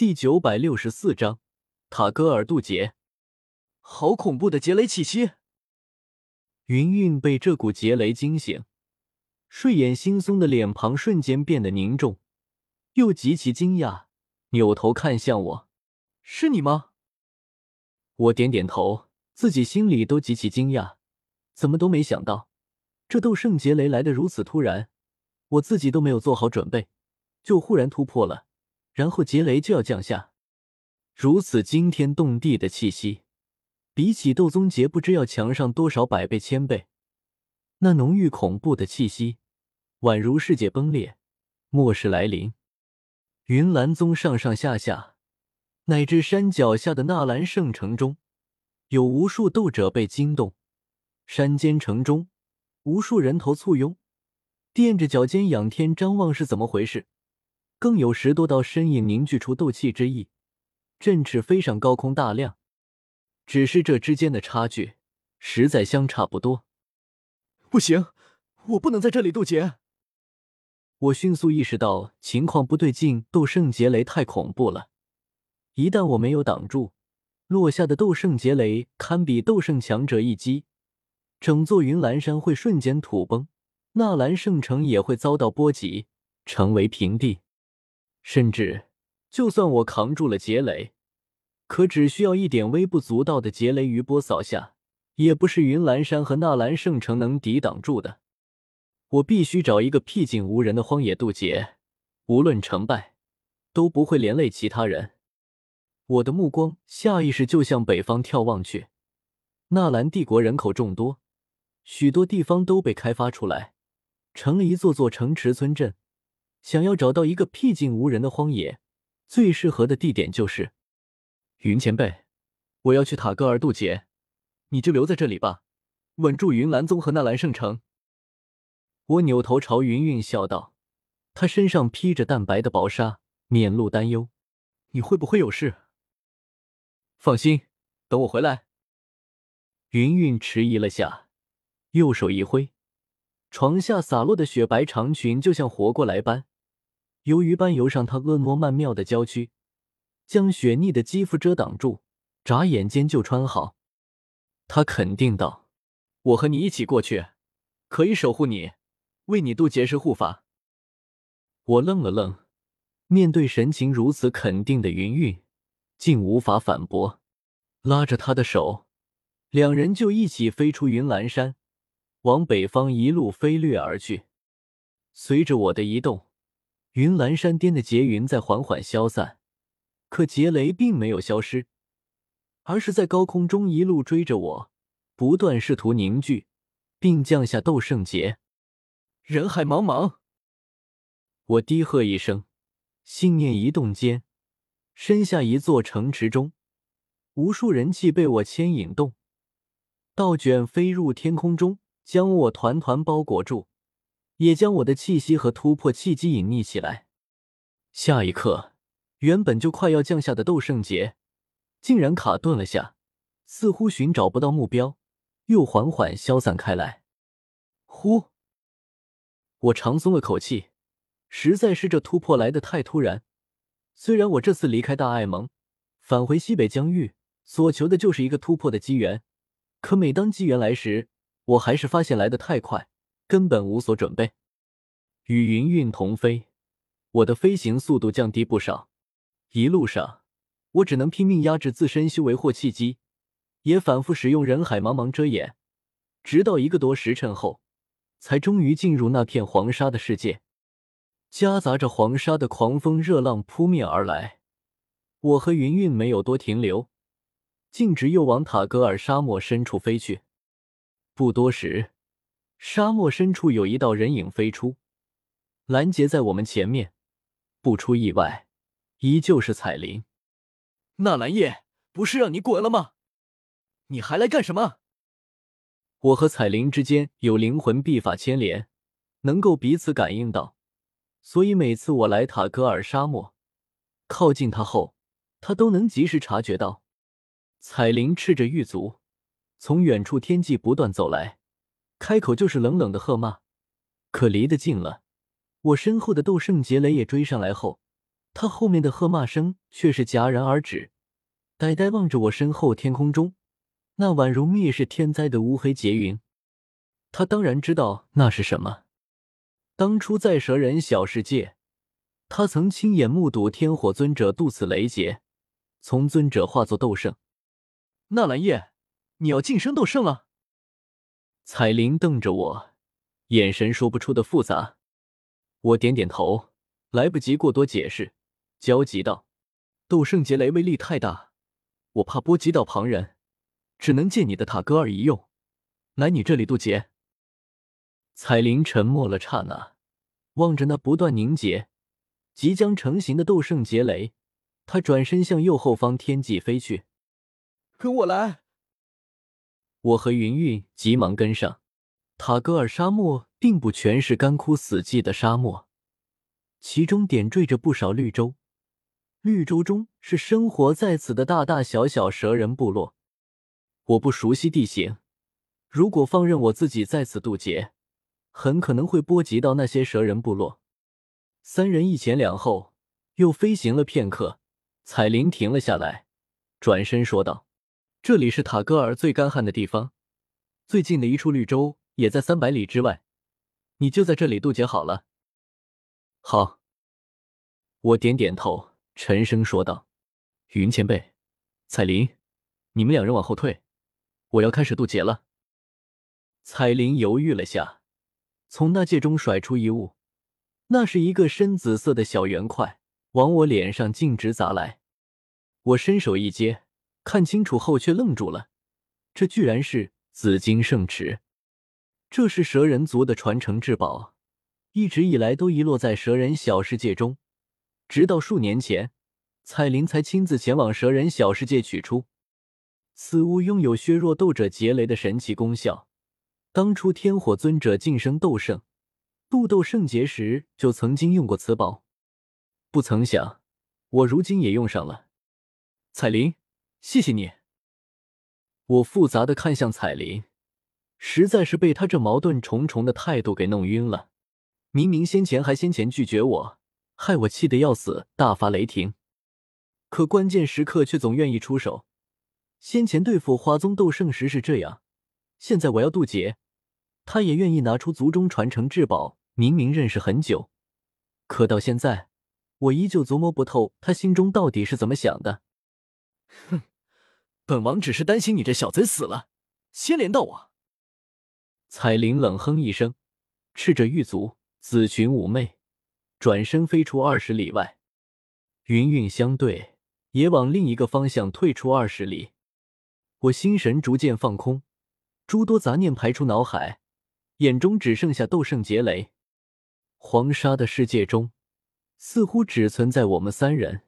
第九百六十四章塔戈尔渡劫。好恐怖的劫雷气息！云云被这股劫雷惊醒，睡眼惺忪的脸庞瞬间变得凝重，又极其惊讶，扭头看向我：“是你吗？”我点点头，自己心里都极其惊讶，怎么都没想到，这斗圣劫雷来得如此突然，我自己都没有做好准备，就忽然突破了，然后劫雷就要降下，如此惊天动地的气息。比起斗宗劫，不知要强上多少百倍千倍。那浓郁恐怖的气息，宛如世界崩裂，末世来临。云岚宗上上下下，乃至山脚下的纳兰圣城中，有无数斗者被惊动。山间城中，无数人头簇拥，垫着脚尖仰天张望，是怎么回事？更有十多道身影凝聚出斗气之意，振翅飞上高空，大量。只是这之间的差距实在相差不多。不行，我不能在这里渡劫。我迅速意识到情况不对劲，斗圣劫雷太恐怖了，一旦我没有挡住，落下的斗圣劫雷堪比斗圣强者一击，整座云岚山会瞬间土崩，纳兰圣城也会遭到波及，成为平地。甚至，就算我扛住了劫雷。可只需要一点微不足道的劫雷余波扫下，也不是云岚山和纳兰圣城能抵挡住的。我必须找一个僻静无人的荒野渡劫，无论成败，都不会连累其他人。我的目光下意识就向北方眺望去。纳兰帝国人口众多，许多地方都被开发出来，成了一座座城池村镇。想要找到一个僻静无人的荒野，最适合的地点就是。云前辈，我要去塔戈尔渡劫，你就留在这里吧，稳住云岚宗和纳兰圣城。我扭头朝云云笑道，他身上披着淡白的薄纱，面露担忧：“你会不会有事？”放心，等我回来。云云迟疑了下，右手一挥，床下洒落的雪白长裙就像活过来般，由于般游上他婀娜曼妙的娇躯。将雪腻的肌肤遮挡住，眨眼间就穿好。他肯定道：“我和你一起过去，可以守护你，为你渡劫时护法。”我愣了愣，面对神情如此肯定的云云，竟无法反驳，拉着他的手，两人就一起飞出云岚山，往北方一路飞掠而去。随着我的移动，云岚山巅的劫云在缓缓消散。可劫雷并没有消失，而是在高空中一路追着我，不断试图凝聚，并降下斗圣劫。人海茫茫，我低喝一声，信念一动间，身下一座城池中，无数人气被我牵引动，倒卷飞入天空中，将我团团包裹住，也将我的气息和突破契机隐匿起来。下一刻。原本就快要降下的斗圣劫，竟然卡顿了下，似乎寻找不到目标，又缓缓消散开来。呼，我长松了口气，实在是这突破来的太突然。虽然我这次离开大爱盟，返回西北疆域，所求的就是一个突破的机缘，可每当机缘来时，我还是发现来的太快，根本无所准备。与云韵同飞，我的飞行速度降低不少。一路上，我只能拼命压制自身修为或契机，也反复使用人海茫茫遮掩，直到一个多时辰后，才终于进入那片黄沙的世界。夹杂着黄沙的狂风热浪扑面而来，我和云云没有多停留，径直又往塔格尔沙漠深处飞去。不多时，沙漠深处有一道人影飞出，拦截在我们前面。不出意外。依旧是彩铃，纳兰叶，不是让你滚了吗？你还来干什么？我和彩铃之间有灵魂秘法牵连，能够彼此感应到，所以每次我来塔格尔沙漠，靠近他后，他都能及时察觉到。彩铃赤着玉足，从远处天际不断走来，开口就是冷冷的喝骂。可离得近了，我身后的斗圣劫雷也追上来后。他后面的喝骂声却是戛然而止，呆呆望着我身后天空中那宛如灭世天灾的乌黑劫云。他当然知道那是什么。当初在蛇人小世界，他曾亲眼目睹天火尊者渡此雷劫，从尊者化作斗圣。纳兰叶，你要晋升斗圣了？彩铃瞪着我，眼神说不出的复杂。我点点头，来不及过多解释，焦急道：“斗圣劫雷威力太大，我怕波及到旁人，只能借你的塔戈尔一用，来你这里渡劫。”彩铃沉默了刹那，望着那不断凝结、即将成型的斗圣劫雷，他转身向右后方天际飞去。跟我来！我和云云急忙跟上。塔戈尔沙漠并不全是干枯死寂的沙漠，其中点缀着不少绿洲。绿洲中是生活在此的大大小小蛇人部落。我不熟悉地形，如果放任我自己在此渡劫，很可能会波及到那些蛇人部落。三人一前两后，又飞行了片刻，彩铃停了下来，转身说道。这里是塔戈尔最干旱的地方，最近的一处绿洲也在三百里之外，你就在这里渡劫好了。好，我点点头，沉声说道：“云前辈，彩铃，你们两人往后退，我要开始渡劫了。”彩铃犹豫了下，从那戒中甩出一物，那是一个深紫色的小圆块，往我脸上径直砸来。我伸手一接。看清楚后，却愣住了。这居然是紫金圣池，这是蛇人族的传承至宝，一直以来都遗落在蛇人小世界中，直到数年前，彩铃才亲自前往蛇人小世界取出。此物拥有削弱斗者劫雷的神奇功效，当初天火尊者晋升斗圣、渡斗圣劫时，就曾经用过此宝。不曾想，我如今也用上了，彩铃。谢谢你。我复杂的看向彩铃，实在是被他这矛盾重重的态度给弄晕了。明明先前还先前拒绝我，害我气得要死，大发雷霆，可关键时刻却总愿意出手。先前对付花宗斗圣时是这样，现在我要渡劫，他也愿意拿出族中传承至宝。明明认识很久，可到现在，我依旧琢磨不透他心中到底是怎么想的。哼。本王只是担心你这小贼死了，牵连到我。彩铃冷哼一声，赤着玉足，紫裙妩媚，转身飞出二十里外。云韵相对，也往另一个方向退出二十里。我心神逐渐放空，诸多杂念排出脑海，眼中只剩下斗圣劫雷。黄沙的世界中，似乎只存在我们三人。